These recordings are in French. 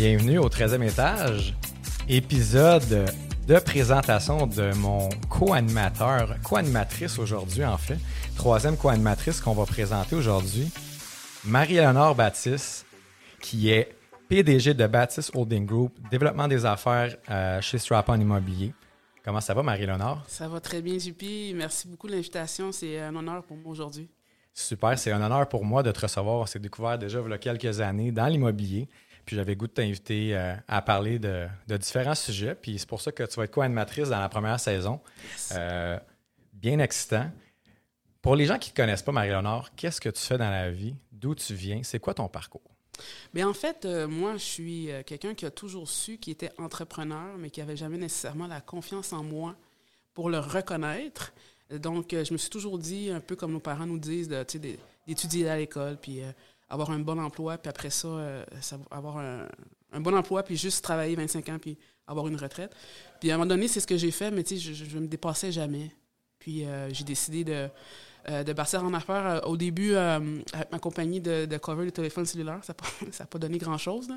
Bienvenue au 13e étage, épisode de présentation de mon co-animateur, co-animatrice aujourd'hui en fait, troisième co-animatrice qu'on va présenter aujourd'hui, Marie-Léonore Baptiste, qui est PDG de Baptiste Holding Group, développement des affaires euh, chez Strap-on Immobilier. Comment ça va, Marie-Léonore? Ça va très bien, JP. Merci beaucoup de l'invitation. C'est un honneur pour moi aujourd'hui. Super, c'est un honneur pour moi de te recevoir. On s'est découvert déjà il y a quelques années dans l'immobilier. Puis j'avais goût de t'inviter euh, à parler de, de différents sujets. Puis c'est pour ça que tu vas être co-animatrice dans la première saison. Euh, bien excitant. Pour les gens qui ne te connaissent pas, Marie-Léonore, qu'est-ce que tu fais dans la vie? D'où tu viens? C'est quoi ton parcours? Bien, en fait, euh, moi, je suis quelqu'un qui a toujours su qu'il était entrepreneur, mais qui n'avait jamais nécessairement la confiance en moi pour le reconnaître. Donc, je me suis toujours dit, un peu comme nos parents nous disent, d'étudier à l'école, puis avoir un bon emploi, puis après ça, euh, avoir un, un bon emploi, puis juste travailler 25 ans, puis avoir une retraite. Puis à un moment donné, c'est ce que j'ai fait, mais tu sais, je, je me dépassais jamais. Puis euh, j'ai décidé de, euh, de partir en affaires. Euh, au début, avec ma compagnie de, de cover de téléphone cellulaire, ça n'a pas donné grand-chose.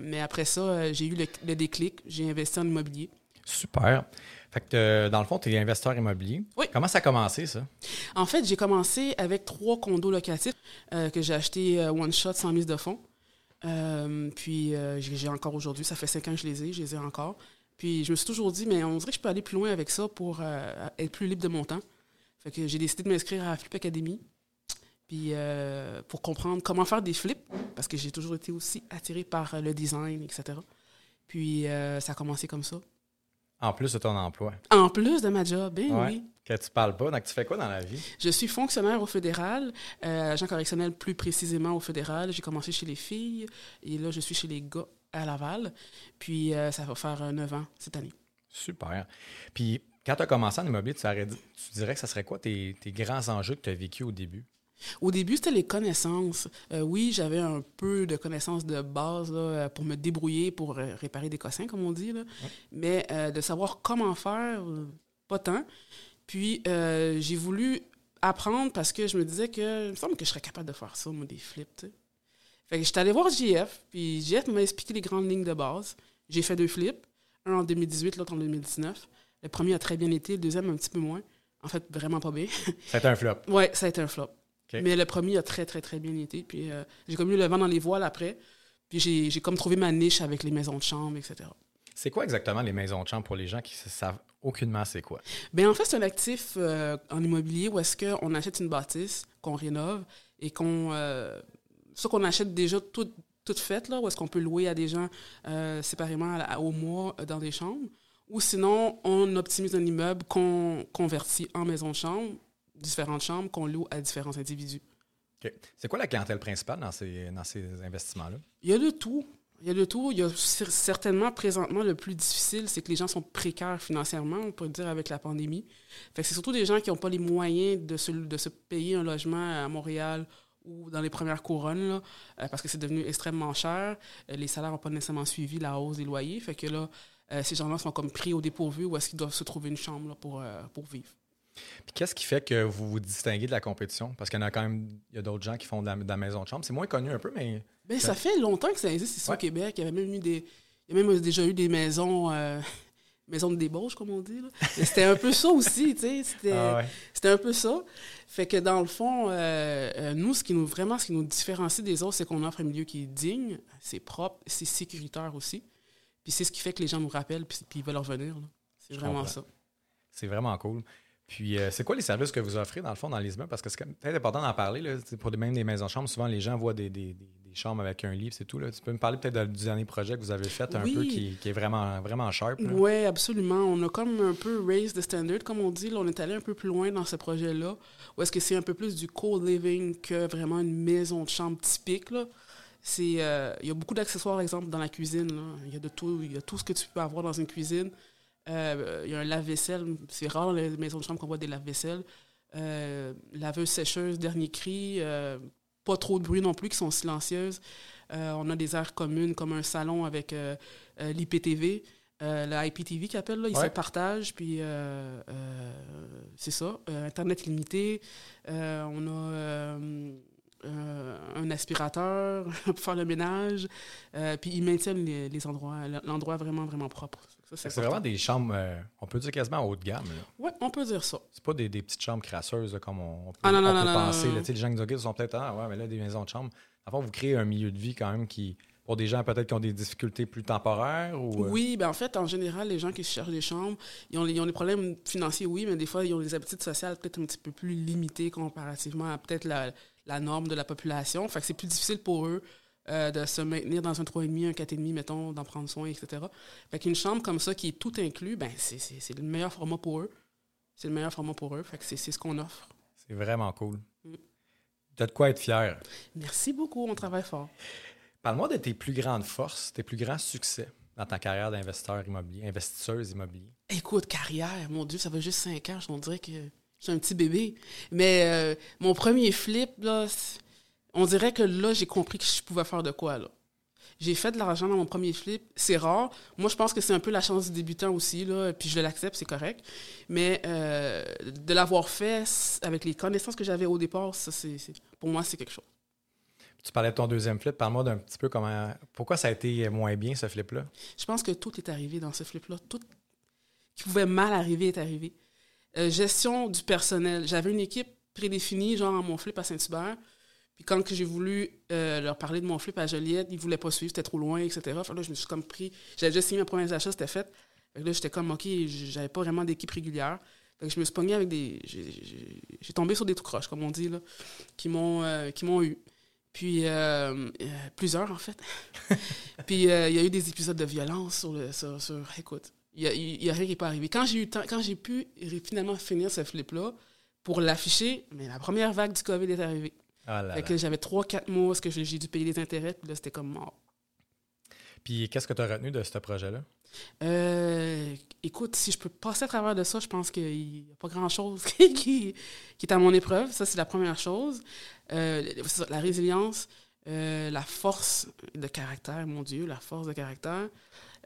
mais après ça, j'ai eu le, le déclic. J'ai investi en immobilier. Super. Fait que euh, dans le fond, tu es investisseur immobilier. Oui. Comment ça a commencé, ça? En fait, j'ai commencé avec trois condos locatifs euh, que j'ai achetés euh, one shot sans mise de fonds. Euh, puis j'ai encore aujourd'hui, ça fait cinq ans que je les ai, je les ai encore. Puis je me suis toujours dit, mais on dirait que je peux aller plus loin avec ça pour être plus libre de mon temps. Fait que j'ai décidé de m'inscrire à Flip Academy. Puis pour comprendre comment faire des flips, parce que j'ai toujours été aussi attirée par le design, etc. Puis ça a commencé comme ça. En plus de ton emploi. En plus de ma job, ben Ouais. oui. Que tu parles pas. Donc, tu fais quoi dans la vie? Je suis fonctionnaire au fédéral, euh, agent correctionnel plus précisément au fédéral. J'ai commencé chez les filles et là, je suis chez les gars à Laval. Puis euh, ça va faire euh, 9 ans cette année. Super. Puis, quand tu as commencé en immobilier, tu, dit- tu dirais que ça serait quoi tes, tes grands enjeux que tu as vécu au début? Au début, c'était les connaissances. Euh, oui, j'avais un peu de connaissances de base là, euh, pour me débrouiller, pour euh, réparer des cossins, comme on dit. là. Mais euh, de savoir comment faire, pas tant. Puis, euh, j'ai voulu apprendre parce que je me disais que, il me semble que je serais capable de faire ça, moi, des flips. Fait que j'étais allé voir JF, puis JF m'a expliqué les grandes lignes de base. J'ai fait deux flips, un en 2018, l'autre en 2019. Le premier a très bien été, le deuxième un petit peu moins. En fait, vraiment pas bien. C'était un flop. Ouais, ça a été un flop. Mais le premier a très, très, très bien été. Puis euh, j'ai comme eu le vent dans les voiles après. Puis j'ai j'ai comme trouvé ma niche avec les maisons de chambre, etc. C'est quoi exactement les maisons de chambre pour les gens qui ne savent aucunement c'est quoi? Bien, en fait, c'est un actif euh, en immobilier où est-ce qu'on achète une bâtisse, qu'on rénove et qu'on. Euh, ça qu'on achète déjà toute, toute faite, là, où est-ce qu'on peut louer à des gens euh, séparément à au mois dans des chambres. Ou sinon, on optimise un immeuble qu'on convertit en maison de chambre, différentes chambres qu'on loue à différents individus. C'est quoi la clientèle principale dans ces, dans ces investissements-là? Il y a de tout. Il y a de tout. Il y a cer- certainement, présentement, le plus difficile, c'est que les gens sont précaires financièrement, on peut le dire, avec la pandémie. Fait que c'est surtout des gens qui n'ont pas les moyens de se, de se payer un logement à Montréal ou dans les premières couronnes, là, euh, parce que c'est devenu extrêmement cher. Euh, les salaires n'ont pas nécessairement suivi la hausse des loyers. Fait que là, euh, ces gens-là sont comme pris au dépourvu ou est-ce qu'ils doivent se trouver une chambre là, pour, pour vivre. Puis qu'est-ce qui fait que vous vous distinguez de la compétition? Parce qu'il y en a quand même, il y a d'autres gens qui font de la, de la maison de chambre. C'est moins connu un peu, mais Ben, ça fait longtemps que ça existe ici Ouais. au Québec. Il y avait même eu des. Il y a même déjà eu des maisons. euh, maisons de débauche, comme on dit. là. Mais C'était un peu ça aussi, tu sais. C'était Ah ouais. c'était un peu ça. Fait que dans le fond, euh, euh, nous, ce qui nous vraiment ce qui nous différencie des autres, c'est qu'on offre un milieu qui est digne, c'est propre, c'est sécuritaire aussi. Puis c'est ce qui fait que les gens nous rappellent puis, puis ils veulent revenir. C'est vraiment comprends. ça. c'est vraiment cool. Puis, euh, c'est quoi les services que vous offrez, dans le fond, dans les immeubles? Parce que c'est peut-être important d'en parler. Là. C'est Pour des, même des maisons de chambre, souvent, les gens voient des, des- des- chambres avec un lit, c'est tout. Là. Tu peux me parler peut-être du dernier projet que vous avez fait un Oui. peu qui, qui est vraiment, vraiment sharp. Oui, absolument. On a comme un peu raised the standard, comme on dit. Là, on est allé un peu plus loin dans ce projet-là. Où est-ce que c'est un peu plus du co-living que vraiment une maison de chambre typique. Là. C'est, euh, il y a beaucoup d'accessoires, par exemple, dans la cuisine. là. Il y a de tout, il y a tout ce que tu peux avoir dans une cuisine. Euh, il y a un lave-vaisselle. C'est rare les maisons de chambre qu'on voit des lave-vaisselle. Euh, laveuse sécheuse, dernier cri. euh, pas trop de bruit non plus, qui sont silencieuses. Euh, on a des aires communes comme un salon avec l'IPTV, euh, la IPTV qu'ils appellent, là, ils Ouais. se partagent, puis euh, euh, c'est ça. Internet limité. On a un aspirateur pour faire le ménage. Puis ils maintiennent les, les endroits, l'endroit vraiment, vraiment propre. C'est vraiment des chambres, euh, on peut dire quasiment haut de gamme. Ouais, on peut dire ça. C'est pas des, des petites chambres crasseuses là, comme on, on peut, Ah, non, non, on non, peut non, penser. là. Les gens qui nous regardent sont peut-être Ah, ouais, mais là, des maisons de chambre. Enfin, vous créez un milieu de vie quand même qui, pour des gens peut-être qui ont des difficultés plus temporaires ou. euh, Oui, ben en fait, en général, les gens qui cherchent des chambres, ils ont, ils ont des problèmes financiers, oui, mais des fois, ils ont des habitudes sociales peut-être un petit peu plus limitées comparativement à peut-être la, la norme de la population. Fait que c'est plus difficile pour eux euh, de se maintenir dans un 3,5, un 4,5, mettons, d'en prendre soin, etc. Fait qu'une chambre comme ça, qui est tout inclus, ben c'est, le meilleur format pour eux. C'est le meilleur format pour eux. Fait que c'est, ce qu'on offre. C'est vraiment cool. Mm. T'as de quoi être fier. Merci beaucoup, on travaille fort. Parle-moi de tes plus grandes forces, tes plus grands succès dans ta carrière d'investisseur immobilier, investisseuse immobilier. Écoute, carrière, mon Dieu, ça fait juste cinq ans, on dirait que je suis un petit bébé. Mais euh, mon premier flip, là, c'est- on dirait que là, j'ai compris que je pouvais faire de quoi, là. J'ai fait de l'argent dans mon premier flip. C'est rare. Moi, je pense que c'est un peu la chance du débutant aussi, là, puis je l'accepte, c'est correct. Mais euh, de l'avoir fait avec les connaissances que j'avais au départ, ça, c'est, c'est- pour moi, c'est quelque chose. Tu parlais de ton deuxième flip. Parle-moi d'un petit peu comment. Pourquoi ça a été moins bien, ce flip-là? Je pense que tout est arrivé dans ce flip-là. Tout qui pouvait mal arriver est arrivé. Euh, gestion du personnel. J'avais une équipe prédéfinie, genre à mon flip à Saint-Hubert. Puis quand j'ai voulu euh, leur parler de mon flip à Joliette, ils voulaient pas suivre, c'était trop loin, etc. Que là, je me suis comme pris. J'avais déjà signé mes premiers achats, c'était fait. Fait là, j'étais comme, OK, j'avais pas vraiment d'équipe régulière. Fait que je me suis pogné avec des. j'ai- tombé sur des tout croches, comme on dit, là, qui m'ont euh, eu. Puis, euh, plusieurs, en fait. Puis, il y a eu des épisodes de violence sur le. Sur, écoute, il y a, rien qui n'est pas arrivé. Quand j'ai eu quand j'ai pu finalement finir ce flip-là, pour l'afficher, mais la première vague du COVID est arrivée. Ah là Fait là. que j'avais 3-4 mois, parce que j'ai dû payer les intérêts, puis là, c'était comme mort. Puis qu'est-ce que tu as retenu de ce projet-là? Euh, écoute, si je peux passer à travers de ça, je pense qu'il n'y a pas grand-chose qui, est à mon épreuve. Ça, c'est la première chose. Euh, la résilience, euh, la force de caractère, mon Dieu, la force de caractère.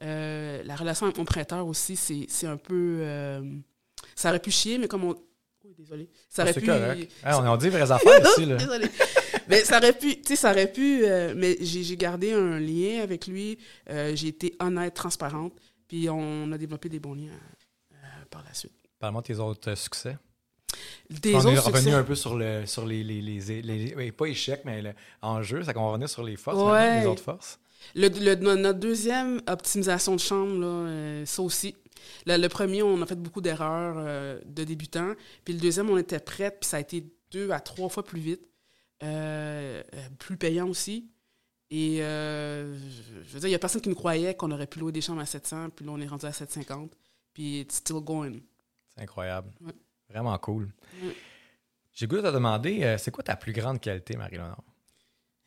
La relation avec mon prêteur aussi, c'est c'est un peu... ça aurait pu chier, mais comme on... Désolé. Ça aurait c'est pu... correct. Ah, on, on dit vraies affaires ici. Là. Désolée. mais ça aurait pu, tu sais, ça aurait pu, euh, mais j'ai gardé un lien avec lui. Euh, j'ai été honnête, transparente, puis on a développé des bons liens euh, par la suite. Parle-moi de tes autres euh, succès. Des on est revenu succès? un peu sur, le, sur les, les, les, les- pas échecs, mais le enjeu. Ça qu'on va revenir sur les forces, Ouais. les autres forces. Le, le- no- notre deuxième optimisation de chambre, là, euh, ça aussi. Le, le premier, on a fait beaucoup d'erreurs euh, de débutants. Puis le deuxième, on était prêts, puis ça a été deux à trois fois plus vite. Euh, euh, plus payant aussi. Et euh, je veux dire, il n'y a personne qui nous croyait qu'on aurait pu louer des chambres à 700, puis là, on est rendu à 750. Puis it's still going. C'est incroyable. Ouais. Vraiment cool. Ouais. J'ai goût de te demander, c'est quoi ta plus grande qualité, Marie-Léonore?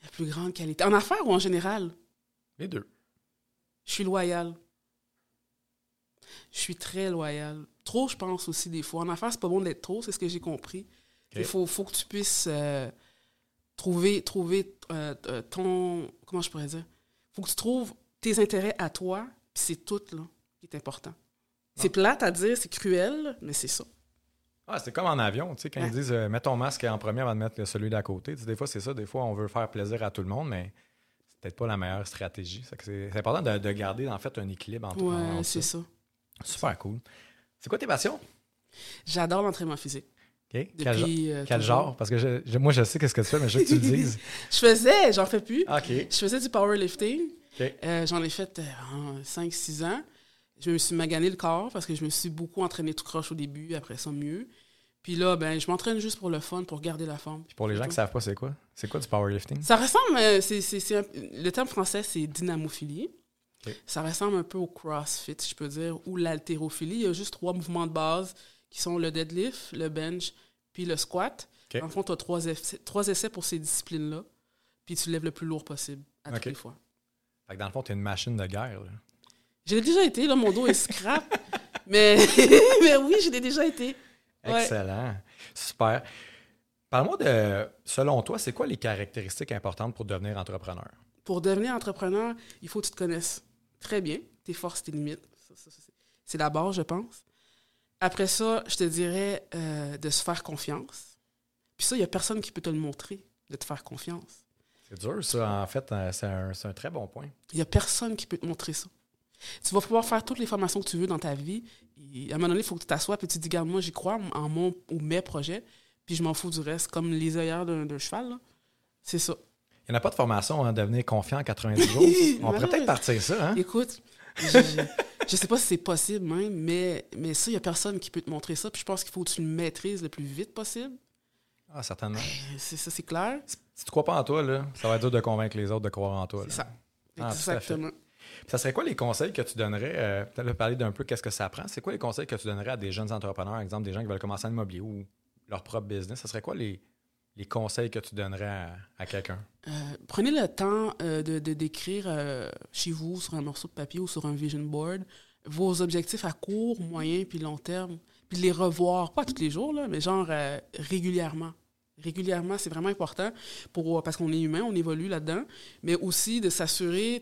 La plus grande qualité. En affaires ou en général? Les deux. Je suis loyal. Je suis très loyal. Trop, je pense aussi des fois. En affaires, c'est pas bon d'être trop, c'est ce que j'ai compris. Il faut, faut que tu puisses euh, trouver, trouver euh, euh, ton. Comment je pourrais dire? faut que tu trouves tes intérêts à toi, puis c'est tout là, qui est important. C'est plate à dire, c'est cruel, mais c'est ça. Ah, c'est comme en avion, tu sais, quand Ouais. ils disent euh, mets ton masque en premier avant de mettre celui d'à côté. Tu sais, des fois, c'est ça. Des fois, on veut faire plaisir à tout le monde, mais c'est peut-être pas la meilleure stratégie. C'est important de, de garder, en fait, un équilibre entre, Ouais, c'est ça. ça. Super cool. C'est quoi tes passions? J'adore l'entraînement physique. Quel, Depuis, euh, quel genre? Parce que je- je- moi, je sais qu'est-ce que tu fais, mais je veux que tu le dises. Je faisais, j'en fais plus. OK. Je faisais du powerlifting. Euh, J'en ai fait euh, 5-6 ans. Je me suis magané le corps parce que je me suis beaucoup entraîné tout croche au début, après ça mieux. Puis là, ben, je m'entraîne juste pour le fun, pour garder la forme. Pour les gens qui ne savent pas, c'est quoi? C'est quoi du powerlifting? Ça ressemble, euh, c'est, le terme français, c'est dynamophilie. Ça ressemble un peu au crossfit, je peux dire, ou l'haltérophilie. Il y a juste trois mouvements de base qui sont le deadlift, le bench, puis le squat. Ok. En fond, tu as trois essais, trois essais pour ces disciplines-là. puis tu lèves le plus lourd possible à toutes les fois. Fait que dans le fond, tu es une machine de guerre. l'ai déjà été, là, mon dos est scrap. mais, mais oui, je l'ai déjà été. Ouais. Excellent. Super. Parle-moi de, selon toi, c'est quoi les caractéristiques importantes pour devenir entrepreneur? Pour devenir entrepreneur, il faut que tu te connaisses très bien, tes forces, tes limites. C'est- la base, je pense. Après ça, je te dirais euh, de se faire confiance. Puis ça, il n'y a personne qui peut te le montrer, de te faire confiance. C'est dur, ça. En fait, euh, c'est un, un très bon point. Il n'y a personne qui peut te montrer ça. Tu vas pouvoir faire toutes les formations que tu veux dans ta vie. Et à un moment donné, il faut que tu t'assoies et tu te dis, regarde, moi, j'y crois en mon ou mes projets, puis je m'en fous du reste, comme les œillères d'un cheval. C'est ça. Il n'y en a pas de formation à devenir confiant en 90 jours. On pourrait peut-être partir ça, hein? Écoute, je, je sais pas si c'est possible même, mais, mais ça, il n'y a personne qui peut te montrer ça. Puis je pense qu'il faut que tu le maîtrises le plus vite possible. Ah, certainement. C'est ça, c'est clair. Si tu crois pas en toi, là, ça va être dur de convaincre les autres de croire en toi. C'est ça. Ah. Exactement. Ça serait quoi les conseils que tu donnerais, euh, peut-être là, parler d'un peu qu'est-ce que ça prend, c'est quoi les conseils que tu donnerais à des jeunes entrepreneurs, par exemple des gens qui veulent commencer en immobilier ou leur propre business, ça serait quoi les, les conseils que tu donnerais à, à quelqu'un? Euh, prenez le temps euh, de d'écrire euh, chez vous sur un morceau de papier ou sur un vision board vos objectifs à court, moyen puis long terme, puis les revoir, pas tous les jours, là, mais genre régulièrement. Régulièrement, c'est vraiment important pour, parce qu'on est humain, on évolue là-dedans, mais aussi de s'assurer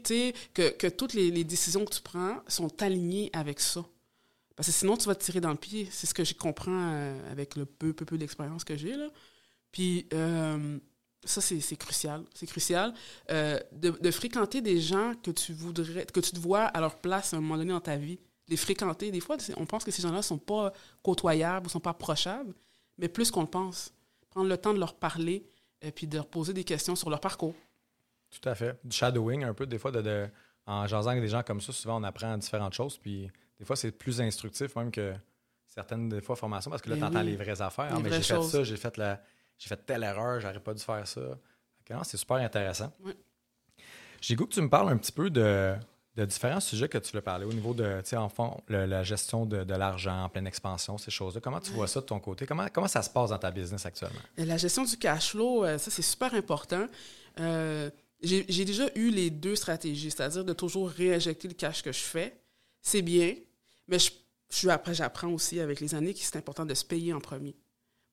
que, que toutes les, les décisions que tu prends sont alignées avec ça. Parce que sinon, tu vas te tirer dans le pied. C'est ce que je comprends avec le peu, peu, peu d'expérience que j'ai. là. Puis, euh, ça, c'est crucial. C'est crucial euh, de, de fréquenter des gens que tu voudrais, que tu te vois à leur place à un moment donné dans ta vie. Les fréquenter. Des fois, on pense que ces gens-là ne sont pas côtoyables, ne sont pas approchables, mais plus qu'on le pense. Prendre le temps de leur parler et puis de leur poser des questions sur leur parcours. Tout à fait. Du shadowing, un peu, des fois, de, de- en jasant avec des gens comme ça, souvent on apprend différentes choses, puis des fois c'est plus instructif même que certaines des fois formations, parce que là, Mais tu entends oui. les vraies affaires. Les Ah, mais j'ai fait ça, j'ai fait la. J'ai fait telle erreur, j'aurais pas dû faire ça. C'est super intéressant. Ouais. J'ai goût que tu me parles un petit peu de, de différents sujets que tu veux parler au niveau de, tu sais, en fond, le- la gestion de, de l'argent en pleine expansion, ces choses-là. Comment tu vois ça de ton côté? Comment, comment ça se passe dans ta business actuellement? Et La gestion du cash flow, euh, ça, c'est super important. Euh, J'ai déjà eu les deux stratégies, c'est-à-dire de toujours réinjecter le cash que je fais. C'est bien, mais je, après, j'apprends aussi avec les années que c'est important de se payer en premier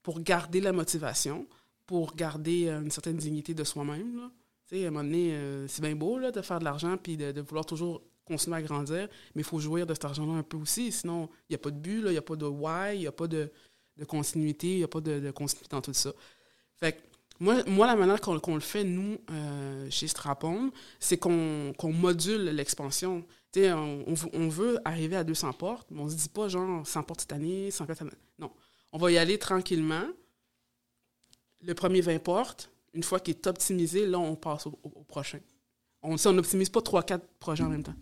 pour garder la motivation, pour garder euh, une certaine dignité de soi-même. Tu sais, à un moment donné, euh, c'est bien beau là, de faire de l'argent puis de, vouloir toujours continuer à grandir, mais il faut jouir de cet argent-là un peu aussi. Sinon, il n'y a pas de but, il n'y a pas de why, il n'y a pas de, continuité, il n'y a pas de, de continuité dans tout ça. Fait que moi, moi la manière qu'on le fait, nous, euh, chez Strapon, c'est qu'on qu'on module l'expansion. On, on on veut arriver à 200 portes, mais on ne se dit pas genre 100 portes cette année, 100 portes cette année. Non. On va y aller tranquillement. Le premier 20 portes, une fois qu'il est optimisé, là, on passe au, prochain. On on n'optimise pas 3-4 projets en même temps.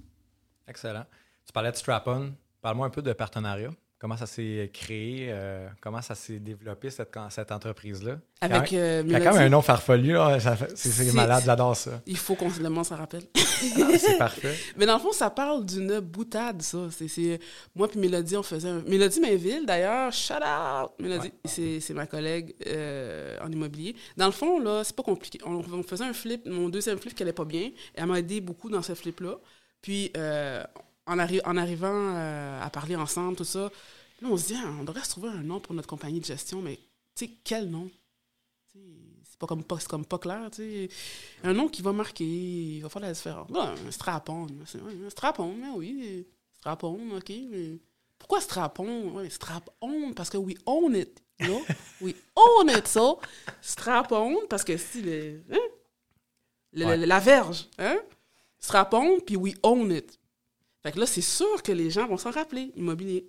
Excellent. Tu parlais de Strap-on. Parle-moi un peu de partenariat. Comment ça s'est créé? euh, comment ça s'est développé, cette, cette entreprise-là? Avec euh, Il y a quand même un nom farfelu. C'est malade, j'adore ça. il faut qu'on se demande, ça rappelle. Ah, c'est parfait. Mais dans le fond, ça parle d'une boutade, ça. C'est, Moi puis Mélodie, on faisait un... Mélodie Mainville, d'ailleurs, shout out! Mélodie, c'est, c'est ma collègue euh, en immobilier. Dans le fond, là, c'est pas compliqué. On, on faisait un flip, mon deuxième flip qui allait pas bien. Elle m'a aidé beaucoup dans ce flip-là. Puis, euh, en, arri- en arrivant euh, à parler ensemble, tout ça, là, on se dit, Ah, on devrait se trouver un nom pour notre compagnie de gestion, mais tu sais, quel nom? C'est pas comme pas, comme pas clair, tu sais. Un nom qui va marquer, il va faire la différence. Un strapon. Un strapon, mais oui. Strapon, OK. Mais pourquoi strapon? Ouais, strapon, parce que we own it. Là. We own it, ça. Strapon, parce que si le, hein? Le- Ouais. le- la verge, hein? Strapon, puis we own it. Fait que là, c'est sûr que les gens vont s'en rappeler, immobilier.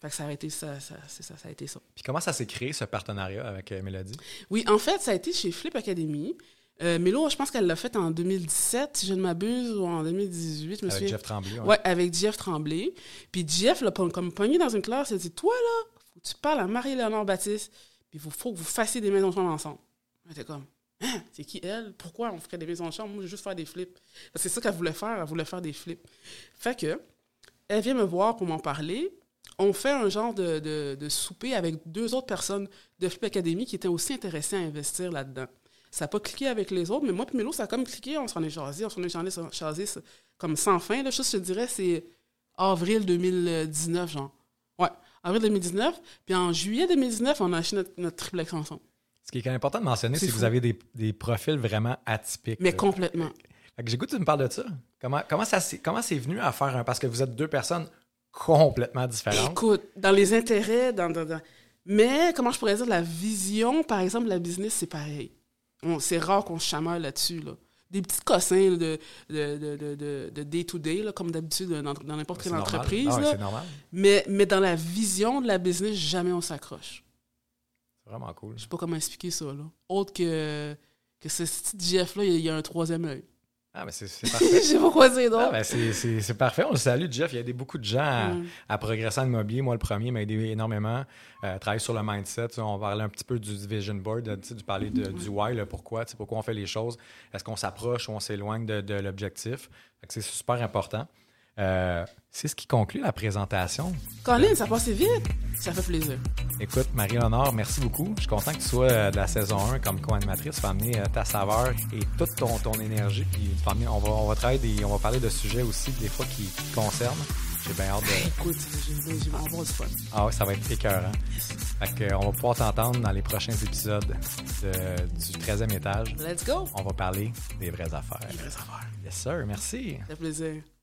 Fait que ça a été ça, ça, c'est ça, ça a été ça. Puis comment ça s'est créé, ce partenariat avec euh, Mélodie? Oui, en fait, ça a été chez Flip Academy. Euh, Mélo, je pense qu'elle l'a fait en 2017, si je ne m'abuse, ou en 2018, je me Avec souviens. Jeff Tremblay. ouais. Ouais, avec Jeff Tremblay. Puis Jeff l'a comme pogné dans une classe, il a dit Toi, là, faut que tu parles à Marie-Léonore Baptiste, puis il faut, faut que vous fassiez des maisons ensemble. Elle était comme C'est qui elle? Pourquoi on ferait des maisons de chambre? Moi, je veux juste faire des flips. C'est ça qu'elle voulait faire, elle voulait faire des flips. Fait que, elle vient me voir pour m'en parler. On fait un genre de, de- souper avec deux autres personnes de Flip Academy qui étaient aussi intéressées à investir là-dedans. Ça n'a pas cliqué avec les autres, mais moi et Mélo, ça a comme cliqué. On s'en est jasé, on s'en est jasé, comme sans fin. Là, juste, je dirais, c'est avril 2019, genre. Ouais, avril 2019. Puis en juillet 2019, on a acheté notre, notre triplex ensemble. Ce qui est quand même important de mentionner, C'est que vous avez des, des profils vraiment atypiques. Mais là. complètement. J'ai goût que tu me parles de ça. Comment, comment, ça, s'est- comment c'est venu à faire un... Parce que vous êtes deux personnes complètement différentes. Écoute, dans les intérêts, dans, dans- dans- mais comment je pourrais dire, la vision, par exemple, la business, c'est pareil. On- C'est rare qu'on se chamaille là-dessus. Là. Des petits cossins de, de, de, de, day-to-day, comme d'habitude dans, n'importe quelle normal. entreprise. Ah ouais, là. c'est normal. mais, mais dans la vision de la business, jamais on s'accroche. Vraiment cool. Je sais pas comment expliquer ça. Là. Autre que, que ce petit Jeff-là, il y a- un troisième œil. Ah, mais c'est parfait. Je sais pas quoi dire Ah, d'autre. c'est- parfait. On le salue, Jeff. Il y a des, beaucoup de gens à, Mm. à progresser en immobilier. Moi, le premier m'a aidé énormément. Euh, travailler sur le mindset. Tu sais, On parlait un petit peu du vision board, tu sais, du parler de- du why, le pourquoi, tu sais, pourquoi on fait les choses. Est-ce qu'on s'approche ou on s'éloigne de, de l'objectif? C'est super important. Euh, c'est ce qui conclut la présentation. Colin, ça passe vite. Ça fait plaisir. Écoute, Marie-Honore, merci beaucoup. Je suis content que tu sois euh, de la saison 1 comme co-animatrice. Tu vas amener euh, ta saveur et toute ton, ton énergie. Puis amener- on, va, on va travailler des- on va parler de sujets aussi, des fois, qui te concernent. J'ai bien hâte de. Écoute, je vais avoir du fun. Ah ouais, ça va être écœurant. Fait on va pouvoir t'entendre dans les prochains épisodes de- du 13e étage. Let's go. On va parler des vraies affaires. Les vraies affaires. Yes, sir. Merci. Ça fait plaisir.